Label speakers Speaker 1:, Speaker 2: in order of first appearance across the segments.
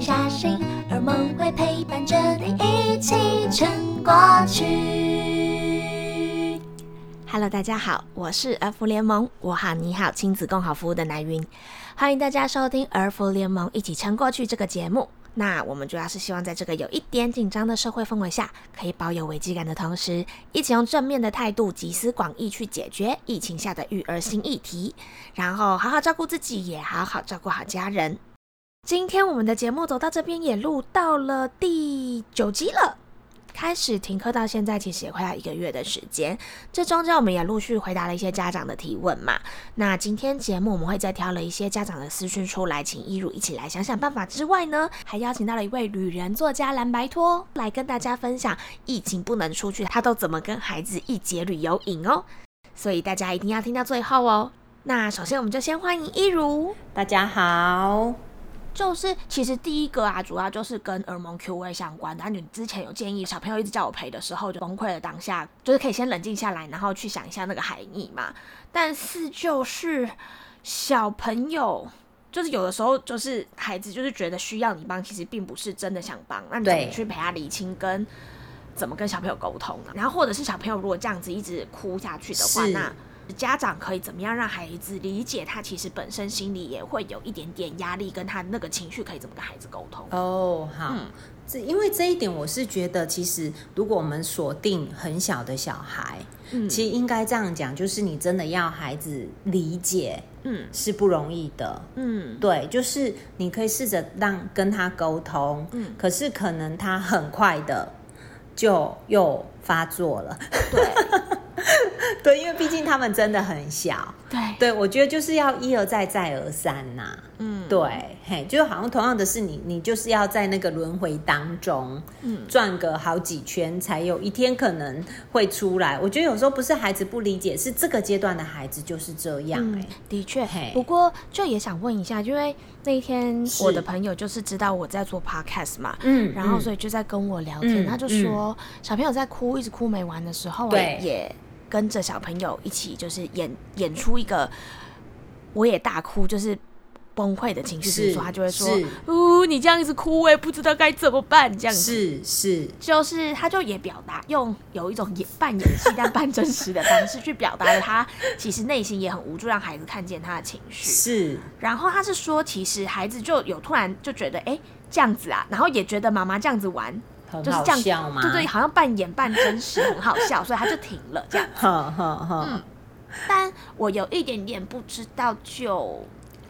Speaker 1: 下心，而梦会陪伴着你一起撑过去。Hello，大家好，我是儿福联盟，我好你好亲子共好服务的南云，欢迎大家收听儿福联盟一起撑过去这个节目。那我们主要是希望在这个有一点紧张的社会氛围下，可以保有危机感的同时，一起用正面的态度集思广益去解决疫情下的育儿新议题，然后好好照顾自己，也好好照顾好家人。今天我们的节目走到这边也录到了第九集了。开始停课到现在，其实也快要一个月的时间。这中间我们也陆续回答了一些家长的提问嘛。那今天节目我们会再挑了一些家长的私讯出来，请一如一起来想想办法之外呢，还邀请到了一位旅人作家蓝白托来跟大家分享疫情不能出去，他都怎么跟孩子一节旅游营哦。所以大家一定要听到最后哦。那首先我们就先欢迎一如，
Speaker 2: 大家好。
Speaker 1: 就是其实第一个啊，主要就是跟耳蒙 Q A 相关的。你之前有建议小朋友一直叫我陪的时候，就崩溃了。当下就是可以先冷静下来，然后去想一下那个含义嘛。但是就是小朋友，就是有的时候就是孩子就是觉得需要你帮，其实并不是真的想帮。那你怎么去陪他理清，跟怎么跟小朋友沟通呢？然后或者是小朋友如果这样子一直哭下去的话，那。家长可以怎么样让孩子理解他其实本身心里也会有一点点压力，跟他那个情绪可以怎么跟孩子沟通？
Speaker 2: 哦，好，这因为这一点我是觉得，其实如果我们锁定很小的小孩，嗯，其实应该这样讲，就是你真的要孩子理解，嗯，是不容易的，嗯，对，就是你可以试着让跟他沟通，嗯，可是可能他很快的就又发作了，
Speaker 1: 对。
Speaker 2: 对，因为毕竟他们真的很小。
Speaker 1: 对，
Speaker 2: 对我觉得就是要一而再，再而三呐。嗯，对，嘿，就好像同样的是你，你就是要在那个轮回当中，嗯，转个好几圈，才有一天可能会出来。我觉得有时候不是孩子不理解，是这个阶段的孩子就是这样。哎，
Speaker 1: 的确，不过就也想问一下，因为那一天我的朋友就是知道我在做 podcast 嘛，嗯，然后所以就在跟我聊天，他就说小朋友在哭，一直哭没完的时候，对，也。跟着小朋友一起，就是演演出一个，我也大哭，就是崩溃的情绪时，说他就会说：“呜，你这样子哭，我也不知道该怎么办。”这样子
Speaker 2: 是是，
Speaker 1: 就是他就也表达用有一种演扮演戏但半真实的方式去表达了他其实内心也很无助，让孩子看见他的情绪
Speaker 2: 是。
Speaker 1: 然后他是说，其实孩子就有突然就觉得，哎，这样子啊，然后也觉得妈妈这样子玩。
Speaker 2: 就是这样，
Speaker 1: 对对，好像扮演扮真实，很好笑，所以他就停了这样。嗯，但我有一点点不知道，就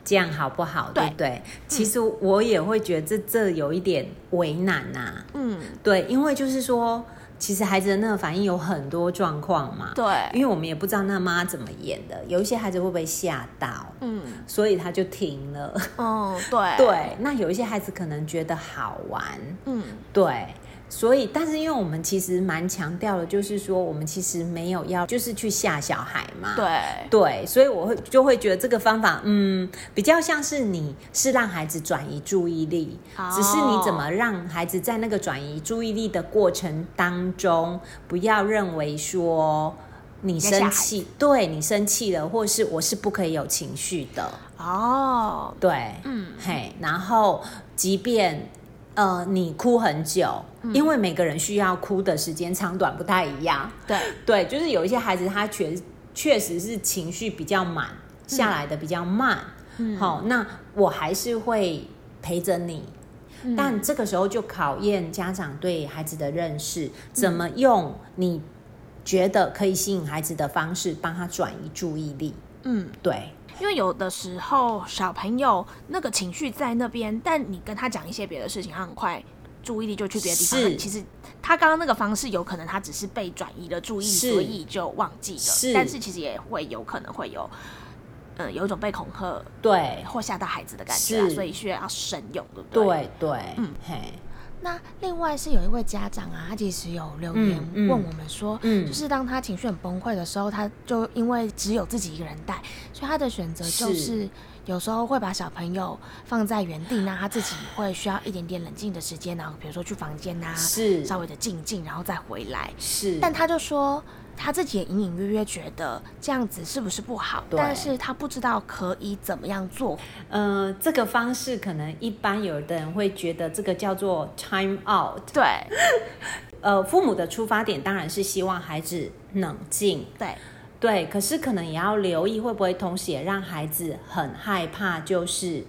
Speaker 2: 这样好不好？对不对？其实我也会觉得这这有一点为难呐。嗯，对，因为就是说，其实孩子的那个反应有很多状况嘛。
Speaker 1: 对，
Speaker 2: 因为我们也不知道那妈怎么演的，有一些孩子会不会吓到？嗯，所以他就停了。
Speaker 1: 哦，对
Speaker 2: 对，那有一些孩子可能觉得好玩。嗯，对。所以，但是因为我们其实蛮强调的，就是说我们其实没有要就是去吓小孩嘛。
Speaker 1: 对
Speaker 2: 对，所以我会就会觉得这个方法，嗯，比较像是你是让孩子转移注意力，只是你怎么让孩子在那个转移注意力的过程当中，不要认为说你生气，对你生气了，或是我是不可以有情绪的。哦，对，嗯，嘿，然后即便。呃，你哭很久，因为每个人需要哭的时间长短不太一样。
Speaker 1: 对
Speaker 2: 对，就是有一些孩子他确确实是情绪比较满，下来的比较慢。嗯，好，那我还是会陪着你，但这个时候就考验家长对孩子的认识，怎么用你觉得可以吸引孩子的方式帮他转移注意力。嗯，对。
Speaker 1: 因为有的时候小朋友那个情绪在那边，但你跟他讲一些别的事情，他很快注意力就去别的地方。其实他刚刚那个方式有可能他只是被转移了注意，所以就忘记了。但是其实也会有可能会有，嗯，有一种被恐吓
Speaker 2: 对
Speaker 1: 或吓到孩子的感觉，所以需要慎用，对不对？
Speaker 2: 对对，嗯，嘿。
Speaker 1: 那另外是有一位家长啊，他其实有留言问我们说，嗯。就是当他情绪很崩溃的时候，他就因为只有自己一个人带，所以他的选择就是。有时候会把小朋友放在原地，那他自己会需要一点点冷静的时间，然后比如说去房间啊、
Speaker 2: 是。
Speaker 1: 稍微的静静，然后再回来。
Speaker 2: 是，
Speaker 1: 但他就说他自己也隐隐约约觉得这样子是不是不好，
Speaker 2: 对
Speaker 1: 但是他不知道可以怎么样做。
Speaker 2: 呃，这个方式可能一般有的人会觉得这个叫做 time out。
Speaker 1: 对
Speaker 2: 呃，父母的出发点当然是希望孩子冷静，
Speaker 1: 对
Speaker 2: 对，可是可能也要留意会不会同时也让孩子很害怕，就是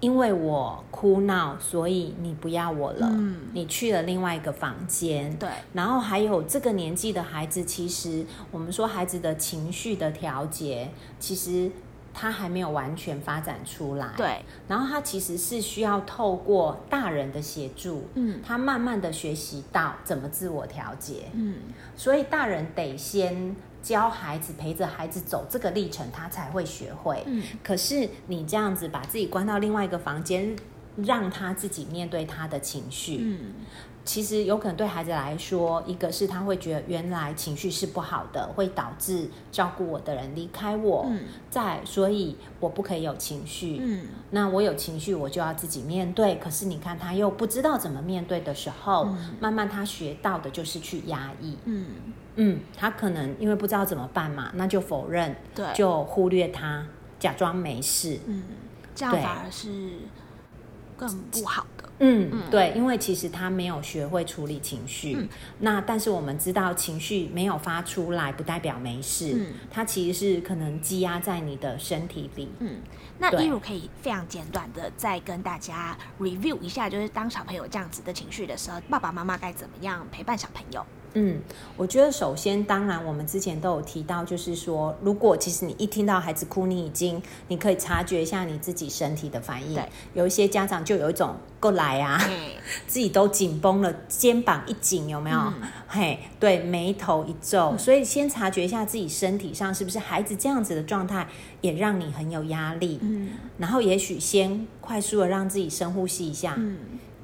Speaker 2: 因为我哭闹，所以你不要我了，
Speaker 1: 嗯。
Speaker 2: 你去了另外一个房间，
Speaker 1: 对。
Speaker 2: 然后还有这个年纪的孩子，其实我们说孩子的情绪的调节，其实他还没有完全发展出来。，
Speaker 1: 对，
Speaker 2: 然后他其实是需要透过大人的协助，
Speaker 1: 嗯
Speaker 2: 他慢慢的学习到怎么自我调节。
Speaker 1: 嗯
Speaker 2: 所以大人得先教孩子，陪着孩子走这个历程，他才会学会。
Speaker 1: 嗯
Speaker 2: 可是你这样子把自己关到另外一个房间，让他自己面对他的情绪，
Speaker 1: 嗯
Speaker 2: 其实有可能对孩子来说，一个是他会觉得原来情绪是不好的，会导致照顾我的人离开我。
Speaker 1: 嗯
Speaker 2: 再，所以我不可以有情绪。
Speaker 1: 嗯
Speaker 2: 那我有情绪，我就要自己面对。可是你看，他又不知道怎么面对的时候，慢慢他学到的就是去压抑。
Speaker 1: 嗯，
Speaker 2: 嗯，他可能因为不知道怎么办嘛，那就否认，
Speaker 1: 对，
Speaker 2: 就忽略他，假装没事。
Speaker 1: 嗯，这样反而是更不好的。
Speaker 2: 嗯，
Speaker 1: 嗯
Speaker 2: 对，因为其实他没有学会处理情绪。
Speaker 1: 嗯
Speaker 2: 那但是我们知道，情绪没有发出来，不代表没事。
Speaker 1: 嗯
Speaker 2: 它其实是可能积压在你的身体里。
Speaker 1: 嗯，那
Speaker 2: 对
Speaker 1: 一如可以非常简短的再跟大家 review 一下，就是当小朋友这样子的情绪的时候，爸爸妈妈该怎么样陪伴小朋友？
Speaker 2: 嗯，我觉得首先，当然我们之前都有提到，就是说，如果其实你一听到孩子哭，你已经你可以察觉一下你自己身体的反应
Speaker 1: 对。
Speaker 2: 有一些家长就有一种过来啊，
Speaker 1: 嗯
Speaker 2: 自己都紧绷了，肩膀一紧，有没有？
Speaker 1: 嗯
Speaker 2: 嘿，对，眉头一皱，所以先察觉一下自己身体上是不是孩子这样子的状态，也让你很有压力。
Speaker 1: 嗯
Speaker 2: 然后也许先快速的让自己深呼吸一下，
Speaker 1: 嗯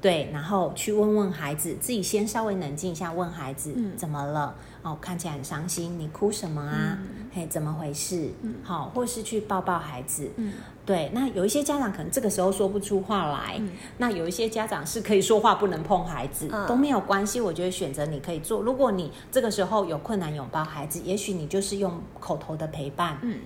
Speaker 2: 对，然后去问问孩子，自己先稍微冷静一下，问孩子、
Speaker 1: 嗯
Speaker 2: 怎么了？哦，看起来很伤心，你哭什么啊？嘿，怎么回事？好，或是去抱抱孩子。
Speaker 1: 嗯
Speaker 2: 对，那有一些家长可能这个时候说不出话来，
Speaker 1: 嗯
Speaker 2: 那有一些家长是可以说话不能碰孩子，
Speaker 1: 嗯
Speaker 2: 都没有关系。我觉得选择你可以做。如果你这个时候有困难拥抱孩子，也许你就是用口头的陪伴，
Speaker 1: 嗯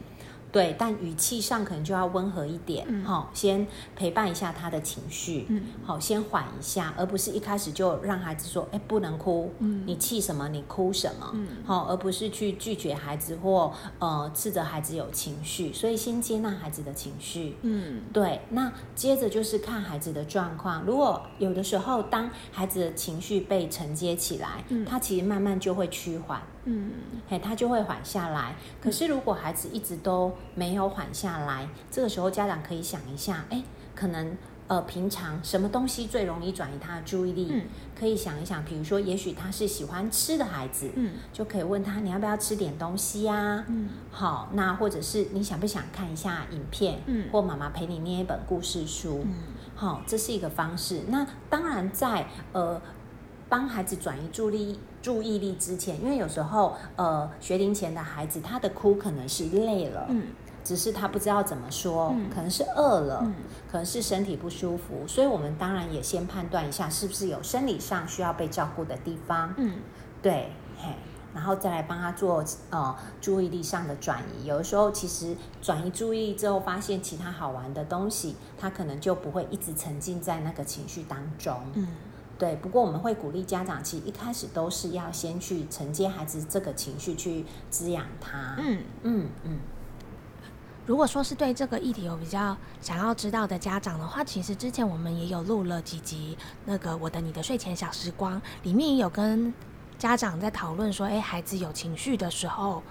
Speaker 2: 对，但语气上可能就要温和一点，
Speaker 1: 嗯。
Speaker 2: 好、先陪伴一下他的情绪，
Speaker 1: 嗯。
Speaker 2: 好、先缓一下，而不是一开始就让孩子说，哎，不能哭，
Speaker 1: 嗯。
Speaker 2: 你气什么，你哭什么，
Speaker 1: 嗯。
Speaker 2: 好、而不是去拒绝孩子或呃斥责孩子有情绪，所以先接纳孩子的情绪，
Speaker 1: 嗯。
Speaker 2: 对，那接着就是看孩子的状况。如果有的时候，当孩子的情绪被承接起来，
Speaker 1: 嗯。
Speaker 2: 他其实慢慢就会趋缓，
Speaker 1: 嗯
Speaker 2: 嘿，他就会缓下来。可是如果孩子一直都没有缓下来，这个时候家长可以想一下，哎，可能。呃，平常什么东西最容易转移他的注意力？
Speaker 1: 嗯
Speaker 2: 可以想一想，比如说，也许他是喜欢吃的孩子，
Speaker 1: 嗯
Speaker 2: 就可以问他你要不要吃点东西呀、
Speaker 1: 嗯
Speaker 2: 好，那或者是你想不想看一下影片，
Speaker 1: 嗯
Speaker 2: 或妈妈陪你念一本故事书，
Speaker 1: 嗯
Speaker 2: 好，这是一个方式。那当然在呃帮孩子转移注意注意力之前，因为有时候呃学龄前的孩子他的哭可能是累了，
Speaker 1: 嗯
Speaker 2: 只是他不知道怎么说，
Speaker 1: 嗯
Speaker 2: 可能是饿了，
Speaker 1: 嗯
Speaker 2: 可能是身体不舒服，所以我们当然也先判断一下是不是有生理上需要被照顾的地方。
Speaker 1: 嗯
Speaker 2: 对，嘿，然后再来帮他做呃注意力上的转移。有的时候其实转移注意力之后，发现其他好玩的东西，他可能就不会一直沉浸在那个情绪当中。
Speaker 1: 嗯
Speaker 2: 对，不过我们会鼓励家长，其实一开始都是要先去承接孩子这个情绪，去滋养他。
Speaker 1: 嗯。
Speaker 2: 嗯嗯
Speaker 1: 如果说是对这个议题有比较想要知道的家长的话，其实之前我们也有录了几集那个我的你的睡前小时光，里面也有跟家长在讨论说，诶，孩子有情绪的时候。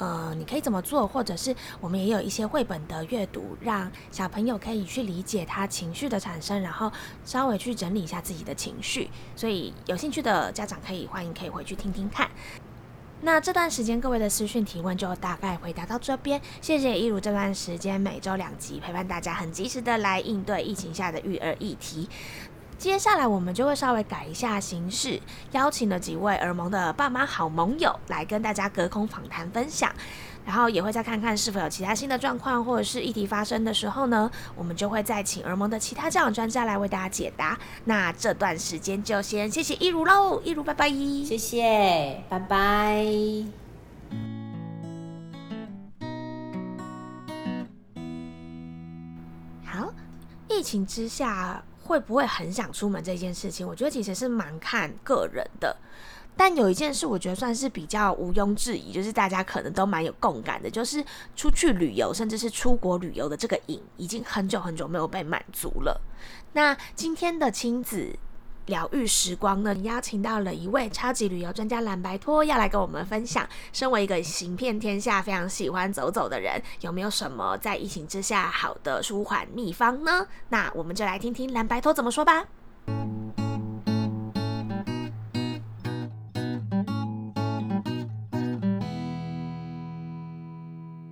Speaker 1: 呃，你可以怎么做？或者是我们也有一些绘本的阅读，让小朋友可以去理解他情绪的产生，然后稍微去整理一下自己的情绪。所以有兴趣的家长可以欢迎可以回去听听看。那这段时间各位的私讯提问就大概回答到这边，谢谢一如这段时间每周两集陪伴大家，很及时的来应对疫情下的育儿议题。接下来我们就会稍微改一下形式，邀请了几位耳盟的爸妈好盟友来跟大家隔空访谈分享。然后也会再看看是否有其他新的状况或者是议题发生的时候呢，我们就会再请耳盟的其他教养专家来为大家解答。那这段时间就先谢谢一如喽，一如拜拜，
Speaker 2: 谢谢，拜拜。
Speaker 1: 好，疫情之下会不会很想出门这件事情，我觉得其实是蛮看个人的。但有一件事，我觉得算是比较毋庸置疑，就是大家可能都蛮有共感的，就是出去旅游，甚至是出国旅游的这个瘾，已经很久很久没有被满足了。那今天的亲子疗愈时光呢，邀请到了一位超级旅游专家蓝白托，要来跟我们分享，身为一个行遍天下、非常喜欢走走的人，有没有什么在疫情之下好的舒缓秘方呢？那我们就来听听蓝白托怎么说吧。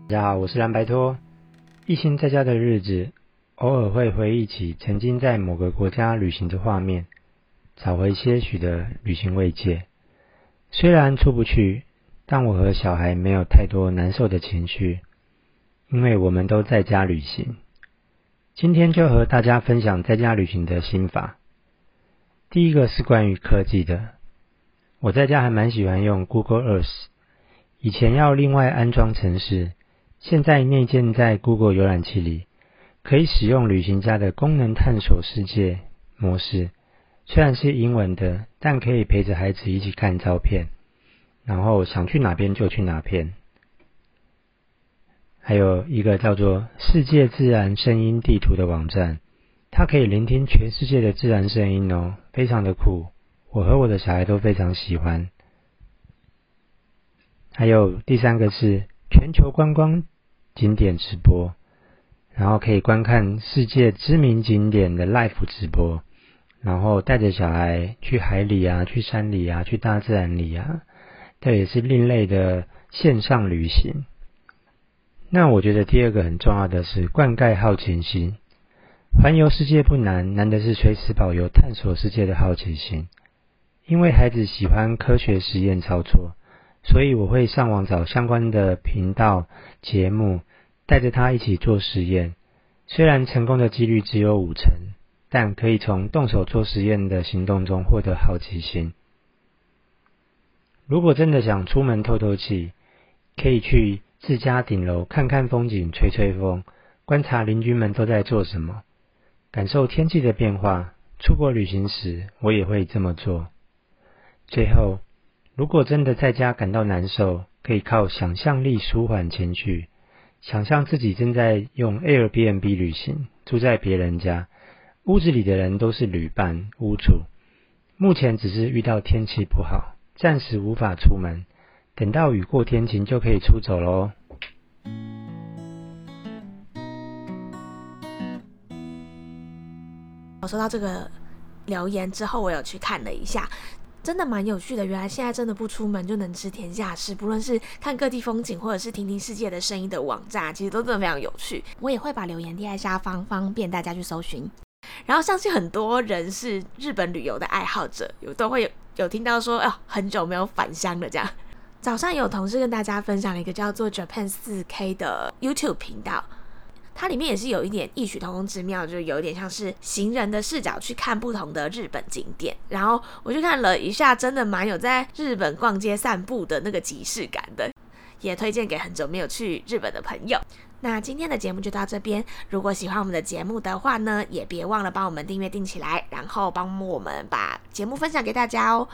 Speaker 3: 大家好，我是蓝白托。疫情在家的日子，偶尔会回忆起曾经在某个国家旅行的画面，找回些许的旅行慰藉。虽然出不去，但我和小孩没有太多难受的情绪，因为我们都在家旅行。今天就和大家分享在家旅行的心法。第一个是关于科技的，我在家还蛮喜欢用 Google Earth，以前要另外安装程式。现在内建在 Google 浏览器里，可以使用旅行家的功能探索世界模式。虽然是英文的，但可以陪着孩子一起看照片，然后想去哪边就去哪边。还有一个叫做“世界自然声音地图”的网站，它可以聆听全世界的自然声音哦，非常的酷。我和我的小孩都非常喜欢。还有第三个是。全球观光景点直播，然后可以观看世界知名景点的 live 直播，然后带着小孩去海里啊，去山里啊，去大自然里啊，这也是另类的线上旅行。那我觉得第二个很重要的是灌溉好奇心，环游世界不难，难的是随时保有探索世界的好奇心，因为孩子喜欢科学实验操作。所以我会上网找相关的频道节目，带着他一起做实验。虽然成功的几率只有五成，但可以从动手做实验的行动中获得好奇心。如果真的想出门透透气，可以去自家顶楼看看风景、吹吹风，观察邻居们都在做什么，感受天气的变化。出国旅行时，我也会这么做。最后。如果真的在家感到难受，可以靠想象力舒缓情绪。想象自己正在用 Airbnb 旅行，住在别人家，屋子里的人都是旅伴、屋主。目前只是遇到天气不好，暂时无法出门。等到雨过天晴，就可以出走喽。
Speaker 1: 我收到这个留言之后，我有去看了一下。真的蛮有趣的，原来现在真的不出门就能知天下事，不论是看各地风景，或者是听听世界的声音的网站，其实都真的非常有趣。我也会把留言贴在下方，方便大家去搜寻。然后相信很多人是日本旅游的爱好者，有都会有有听到说，哦，很久没有返乡了这样。早上有同事跟大家分享了一个叫做 Japan 四 K 的 YouTube 频道。它里面也是有一点异曲同工之妙，就有点像是行人的视角去看不同的日本景点。然后我去看了一下，真的蛮有在日本逛街散步的那个即视感的，也推荐给很久没有去日本的朋友。那今天的节目就到这边，如果喜欢我们的节目的话呢，也别忘了帮我们订阅订起来，然后帮我们把节目分享给大家哦。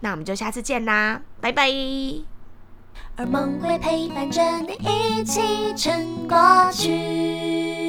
Speaker 1: 那我们就下次见啦，拜拜。而梦会陪伴着你一起撑过去。